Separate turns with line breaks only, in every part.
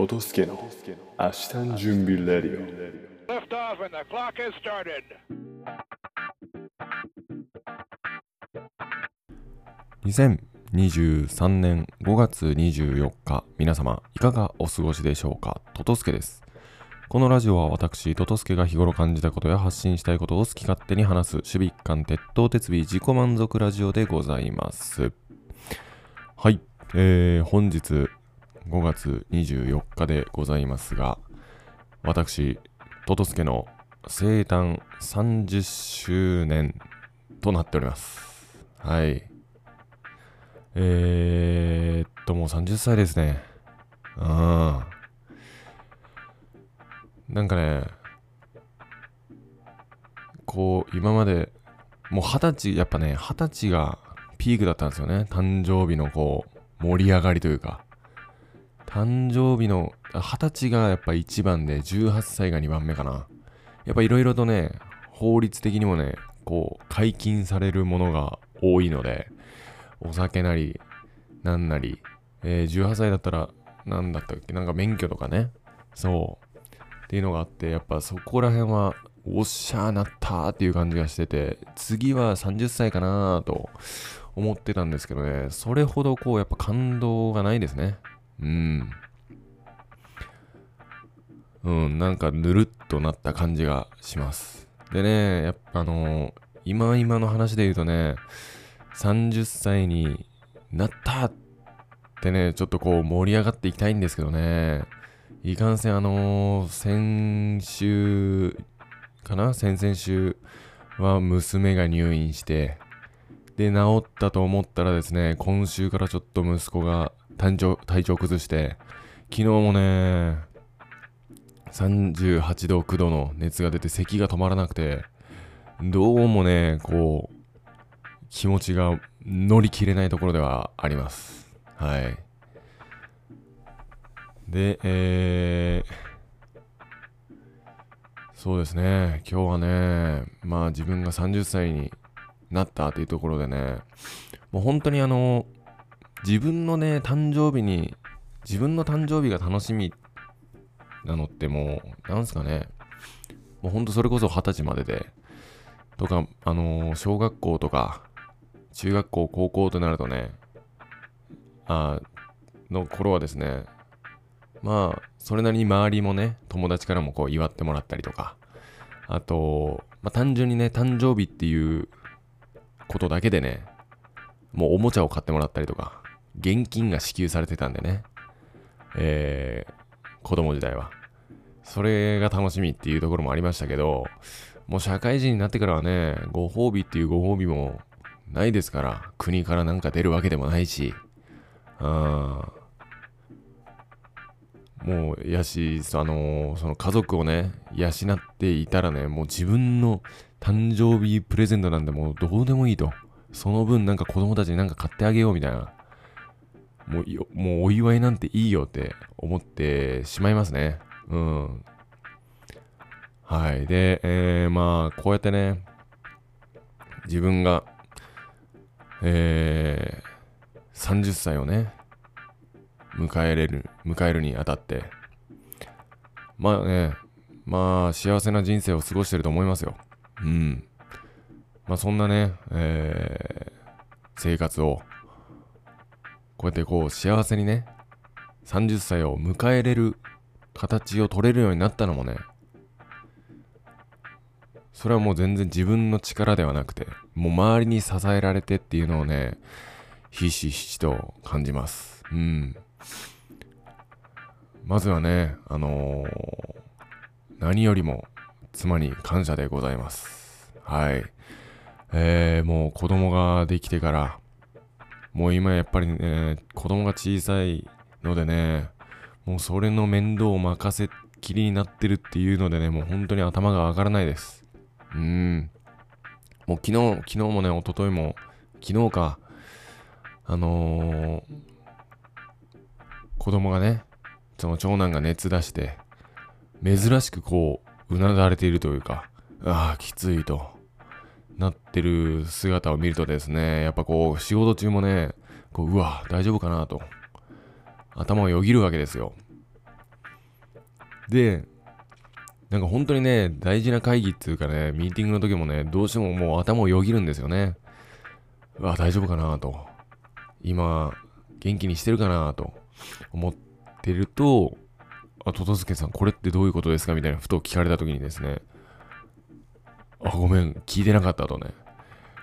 トトスケの明日の準備レディオ。
Lift off and the clock has started.
2023年5月24日皆様いかがお過ごしでしょうか？トトスケです。このラジオは私トトスケが日頃感じたことや発信したいことを好き勝手に話す守備一貫鉄頭鉄尾自己満足ラジオでございます。はい、えー、本日5月24日でございますが私トトスケの生誕30周年となっておりますはいえー、っと、もう30歳ですね。うん。なんかね、こう、今まで、もう二十歳、やっぱね、二十歳がピークだったんですよね。誕生日のこう、盛り上がりというか。誕生日の、二十歳がやっぱ一番で、18歳が2番目かな。やっぱいろいろとね、法律的にもね、こう、解禁されるものが多いので、お酒なり、なんなり、えー18歳だったら、なんだったっけ、なんか免許とかね、そう、っていうのがあって、やっぱそこら辺は、おっしゃーなったーっていう感じがしてて、次は30歳かなーと思ってたんですけどね、それほどこう、やっぱ感動がないですね。うん。うん、なんかぬるっとなった感じがします。でね、やっぱあのー今今の話で言うとね、30歳になったってね、ちょっとこう盛り上がっていきたいんですけどね、いかんせんあのー先週かな？先々週は娘が入院して、で、治ったと思ったらですね、今週からちょっと息子が体調体調崩して、昨日もね、38度9度の熱が出て咳が止まらなくて、どうもね、こう、気持ちが乗り切れないところではあります。はい。で、えー、そうですね、今日はね、まあ自分が30歳になったっていうところでね、もう本当にあの、自分のね、誕生日に、自分の誕生日が楽しみなのってもう、なんすかね、もうほんとそれこそ二十歳までで、とか、あのー小学校とか、中学校、高校となるとね、あの頃はですね、まあ、それなりに周りもね、友達からもこう祝ってもらったりとか、あと、まあ単純にね、誕生日っていうことだけでね、もうおもちゃを買ってもらったりとか、現金が支給されてたんでね、えー、子供時代は。それが楽しみっていうところもありましたけど、もう社会人になってからはね、ご褒美っていうご褒美もないですから、国からなんか出るわけでもないし、うん、もう、やし、あのーその家族をね、養っていたらね、もう自分の誕生日プレゼントなんてもうどうでもいいと。その分なんか子供たちになんか買ってあげようみたいな。もうよ、もうお祝いなんていいよって思ってしまいますね。うん。はい。で、えー、まあ、こうやってね、自分が、えー、30歳をね、迎えれる、迎えるにあたって、まあね、まあ、幸せな人生を過ごしてると思いますよ。うん。まあ、そんなね、えー、生活を、こうやってこう、幸せにね、30歳を迎えれる形を取れるようになったのもね、それはもう全然自分の力ではなくて、もう周りに支えられてっていうのをね、ひしひしと感じます。うん。まずはね、あのー何よりも妻に感謝でございます。はい。えー、もう子供ができてから、もう今やっぱりね、子供が小さいのでね、もうそれの面倒を任せっきりになってるっていうのでね、もう本当に頭が上がらないです。うん。もう昨日、昨日もね、一昨日も、昨日か、あのー子供がね、その長男が熱出して、珍しくこう、うなだれているというか、ああ、きついと、なってる姿を見るとですね、やっぱこう、仕事中もね、こう、うわ、大丈夫かなと、頭をよぎるわけですよ。で、なんか本当にね、大事な会議っていうかね、ミーティングの時もね、どうしてももう頭をよぎるんですよね。うわ、大丈夫かなと。今、元気にしてるかなと思ってると、あ、ととすけさん、これってどういうことですかみたいな、ふと聞かれた時にですね、あ、ごめん、聞いてなかったとね。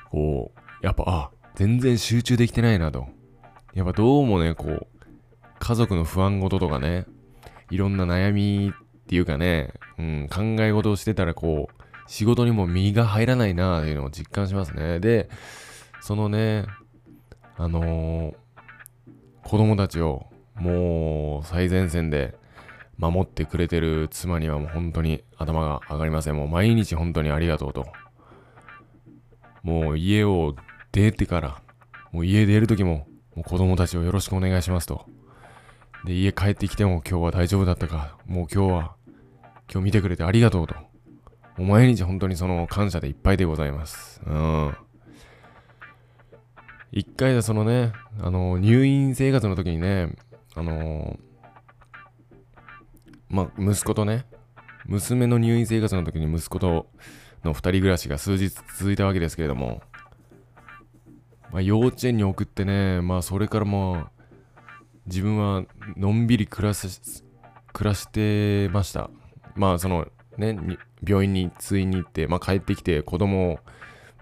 こう、やっぱ、あ、全然集中できてないなと。やっぱどうもね、こう、家族の不安事とかね、いろんな悩みっていうかね、うん、考え事をしてたらこう、仕事にも身が入らないなっていうのを実感しますね。で、そのね、あのー、子供たちをもう最前線で守ってくれてる妻にはもう本当に頭が上がりません。もう毎日本当にありがとうと。もう家を出てから、もう家出る時も、もう子供たちをよろしくお願いしますと。で、家帰ってきても今日は大丈夫だったか、もう今日は、今日見てくれてありがとうと。もう毎日本当にその感謝でいっぱいでございます。うん。一回でそのね、あの、入院生活の時にね、あのまあ、息子とね、娘の入院生活の時に息子との二人暮らしが数日続いたわけですけれども、まあ、幼稚園に送ってね、まあ、それからまあ、自分はのんびり暮らす、暮らしてました。まあ、そのね、病院に通院に行って、まあ、帰ってきて子供を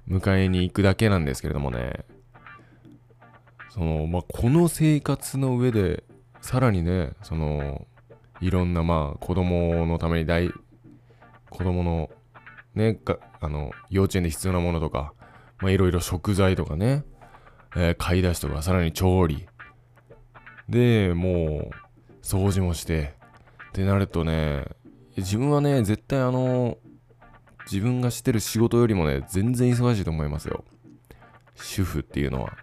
迎えに行くだけなんですけれどもね、その、まあ、この生活の上で、さらにね、その、いろんなまあ子供のために大子供のねあの幼稚園で必要なものとか、まあ、いろいろ食材とかね、えー買い出しとかさらに調理。でもう掃除もしてってなるとね自分はね絶対あの自分がしてる仕事よりもね全然忙しいと思いますよ。主婦っていうのは。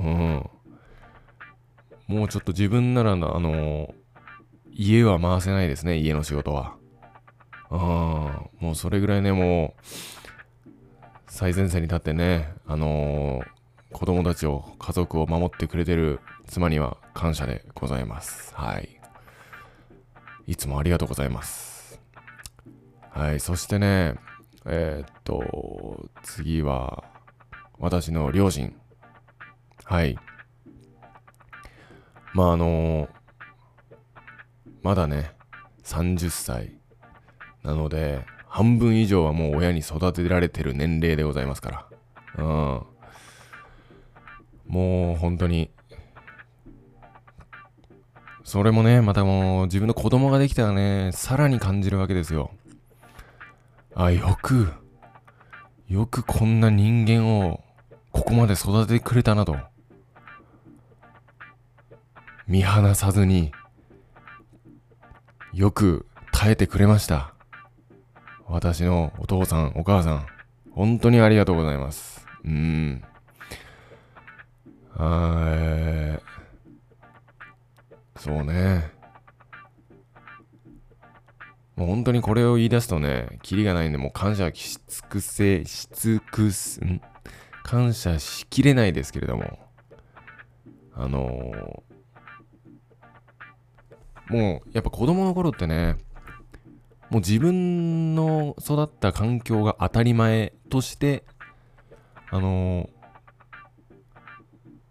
うん。もうちょっと自分ならなあの家は回せないですね、家の仕事は。ああ、もうそれぐらいね、もう、最前線に立ってね、あのー子供たちを、家族を守ってくれてる妻には感謝でございます。はい。いつもありがとうございます。はい、そしてね、えーっと、次は、私の両親。はい。まあ、あのーまだね、30歳なので、半分以上はもう親に育てられてる年齢でございますから。うん。もう本当に、それもね、またもう自分の子供ができたらね、さらに感じるわけですよ。あ、よく、よくこんな人間をここまで育ててくれたなと。見放さずに、よく耐えてくれました。私のお父さん、お母さん、本当にありがとうございます。うん。あーえーそうね。もう本当にこれを言い出すとね、キリがないんで、もう感謝し尽くせ、し尽くす、ん？感謝しきれないですけれども、あのもうやっぱ子供の頃ってね、もう自分の育った環境が当たり前として、あの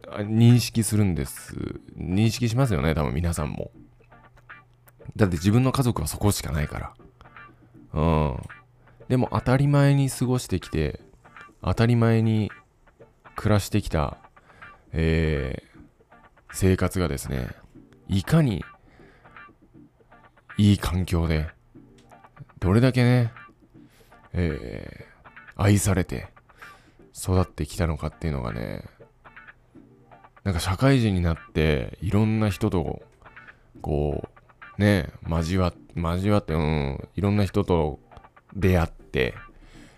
あ認識するんです。認識しますよね、多分皆さんも。だって自分の家族はそこしかないから。うん。でも当たり前に過ごしてきて、当たり前に暮らしてきた、えー生活がですね、いかにいい環境で、どれだけね、えー愛されて育ってきたのかっていうのがね、なんか社会人になって、いろんな人と、こう、ね、交わ、交わって、うん、いろんな人と出会って、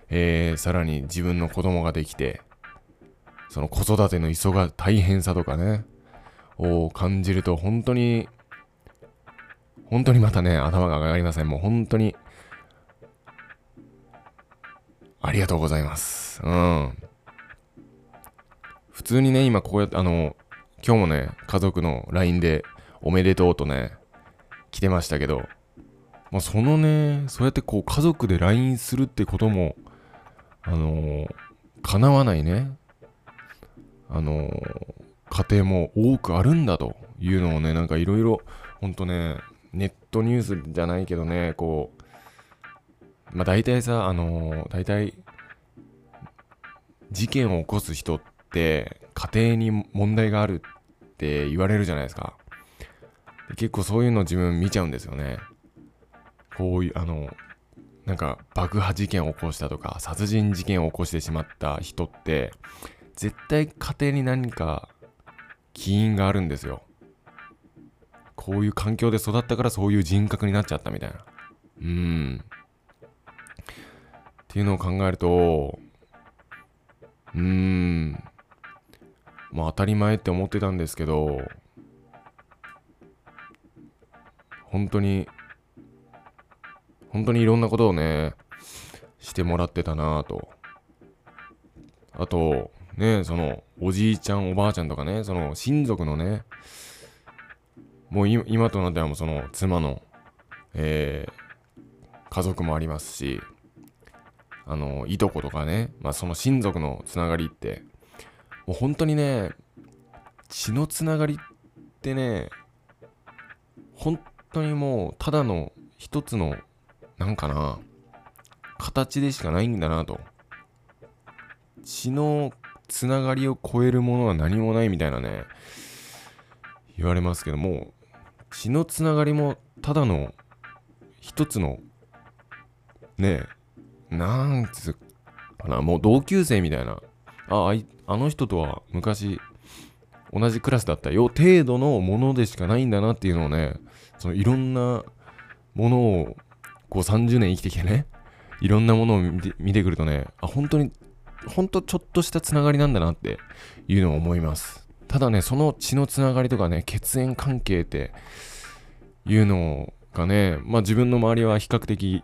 えーさらに自分の子供ができて、その子育ての急が大変さとかね、を感じると、本当に本当にまたね、頭が上がりません。もう本当に、ありがとうございます。うん。普通にね、今こうやって、あの、今日もね、家族の LINE でおめでとうとね、来てましたけど、まあ、そのね、そうやってこう家族で LINE するってことも、あのー、叶わないね、あのー、家庭も多くあるんだというのをね、なんかいろいろ、ほんとね、ネットニュースじゃないけどね、こう、まあ大体さ、あのー、大体、事件を起こす人って家庭に問題があるって言われるじゃないですか。結構そういうの自分見ちゃうんですよね。こういう、あの、なんか爆破事件を起こしたとか、殺人事件を起こしてしまった人って、絶対家庭に何か起因があるんですよ。こういう環境で育ったからそういう人格になっちゃったみたいな。うん。っていうのを考えると、うーん。まあ当たり前って思ってたんですけど、本当に、本当にいろんなことをね、してもらってたなぁと。あと、ね、その、おじいちゃん、おばあちゃんとかね、その、親族のね、もう今となってはもうその、妻の、えー、家族もありますし、あの、いとことかね、まあその親族のつながりって、もう本当にね、血のつながりってね、本当にもうただの一つのなんかな形でしかないんだなと。血のつながりを超えるものは何もないみたいなね言われますけども血のつながりもただの一つのねえなんつうかなもう同級生みたいな。あああの人とは昔同じクラスだったよ程度のものでしかないんだなっていうのをねそのいろんなものをこう30年生きてきてねいろんなものを見て見てくるとねあ本当に本当ちょっとしたつながりなんだなっていうのを思います。ただねその血のつながりとかね血縁関係っていうのがねまあ自分の周りは比較的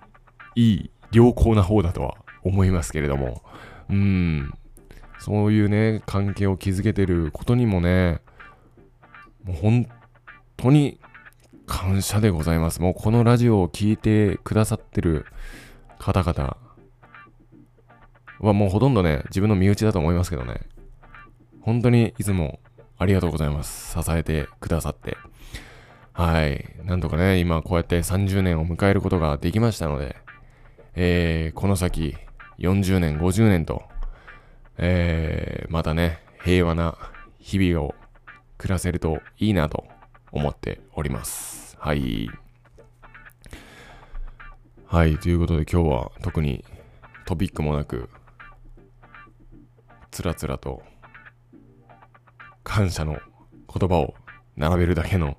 いい良好な方だとは思いますけれどもうんそういうね関係を築けてることにもねもう本当に感謝でございます。もうこのラジオを聴いてくださってる方々はもうほとんどね、自分の身内だと思いますけどね。本当にいつもありがとうございます。支えてくださって。はい。なんとかね、今こうやって30年を迎えることができましたので、えー、この先40年、50年と、えー、またね、平和な日々を暮らせるといいなと思っております。はい。はい、ということで今日は特にトピックもなく、つらつらと感謝の言葉を並べるだけの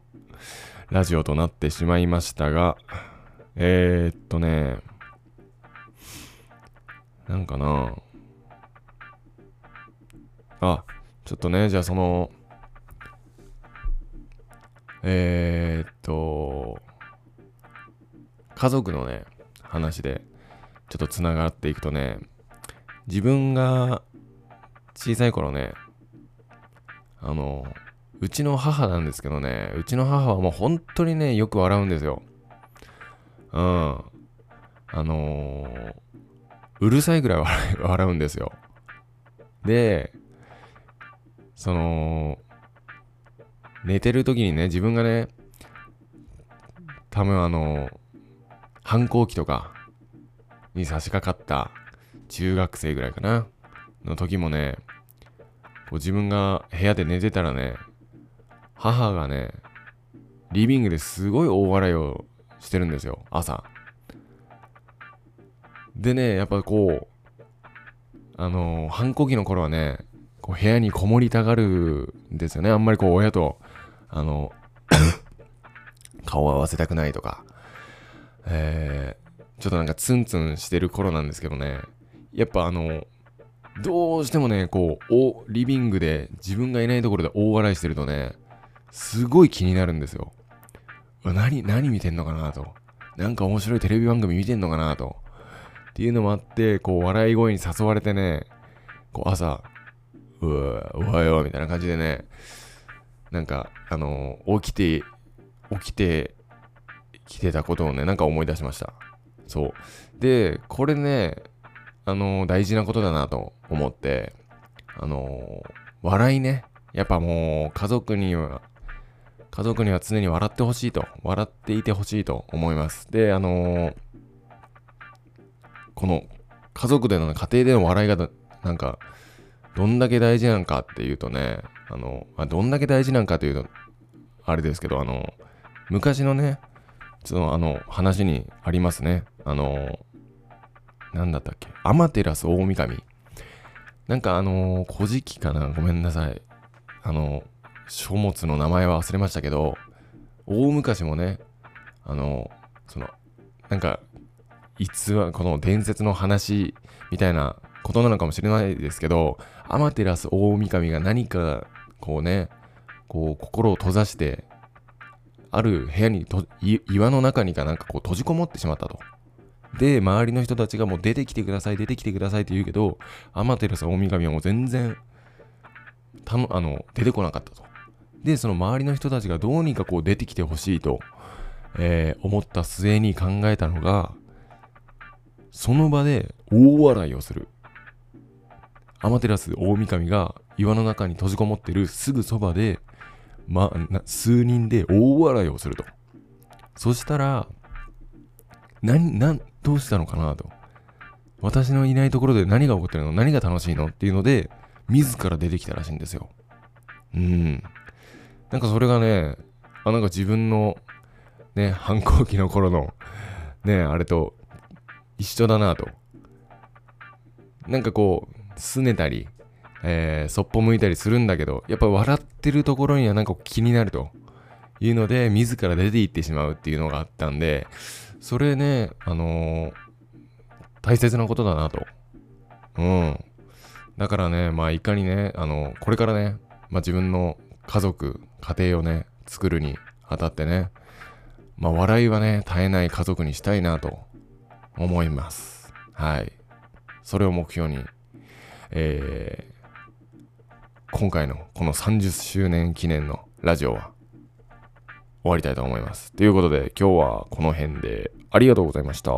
ラジオとなってしまいましたが、えー、っとね、なんかな。あ、ちょっとね、じゃあその、えー、っと、家族のね、話で、ちょっとつながっていくとね、自分が小さい頃ね、あの、うちの母なんですけどね、うちの母はもう本当にね、よく笑うんですよ。うん。あのー、うるさいぐらい笑うんですよ。で、その、寝てる時にね、自分がね、多分あの、反抗期とかに差し掛かった中学生ぐらいかな、の時もね、自分が部屋で寝てたらね、母がね、リビングですごい大笑いをしてるんですよ、朝。でね、やっぱこう、あのー、反抗期の頃はね、こう部屋にこもりたがるんですよね。あんまりこう親とあの顔を合わせたくないとか、えー、ちょっとなんかツンツンしてる頃なんですけどね、やっぱあの、どうしてもね、こう、おリビングで自分がいないところで大笑いしてるとね、すごい気になるんですよ。何、何見てんのかなと。なんか面白いテレビ番組見てんのかなと。っていうのもあって、こう、笑い声に誘われてね、こう、朝、うわ、おはよう、みたいな感じでね、なんか、あのー、起きて、起きて来てたことをね、なんか思い出しました。そう。で、これね、あの大事なことだなと思って、あの笑いね。やっぱもう、家族には、家族には常に笑ってほしいと、笑っていてほしいと思います。で、あのこの、家族での、家庭での笑いが、なんか、どんだけ大事なんかっていうとね、あの、あどんだけ大事なんかというと、あれですけど、あの、昔のね、その、あの、話にありますね。あの、なんだったっけ、アマテラス大神。なんかあの、古事記かな？ごめんなさい。あの、書物の名前は忘れましたけど、大昔もね、あの、その、なんか、逸話、この伝説の話みたいなことなのかもしれないですけど、アマテラス大神が何か、こうね、こう、心を閉ざして、ある部屋にと、岩の中にかなんかこう閉じこもってしまったと。で、周りの人たちがもう出てきてください、出てきてくださいって言うけど、アマテラス大神はもう全然、たの、あの、出てこなかったと。で、その周りの人たちがどうにかこう出てきてほしいと、えー思った末に考えたのが、その場で大笑いをする。アマテラス大神が岩の中に閉じこもってるすぐそばで、ま、数人で大笑いをすると。そしたら、何、なん、どうしたのかなと。私のいないところで何が起こってるの？何が楽しいの？っていうので、自ら出てきたらしいんですよ。うん。なんかそれがね、あ、なんか自分の、ね、反抗期の頃の、ね、あれと一緒だなと。なんかこう、拗ねたり、えー、そっぽ向いたりするんだけど、やっぱ笑ってるところにはなんか気になるというので、自ら出て行ってしまうっていうのがあったんで、それね、あのー大切なことだなと。うん。だからね、まあいかにね、あの、これからね、まあ自分の家族、家庭をね、作るにあたってね、まあ笑いはね、絶えない家族にしたいなと思います。はい。それを目標に、えー今回のこの30周年記念のラジオは終わりたいと思います。ということで今日はこの辺でありがとうございました。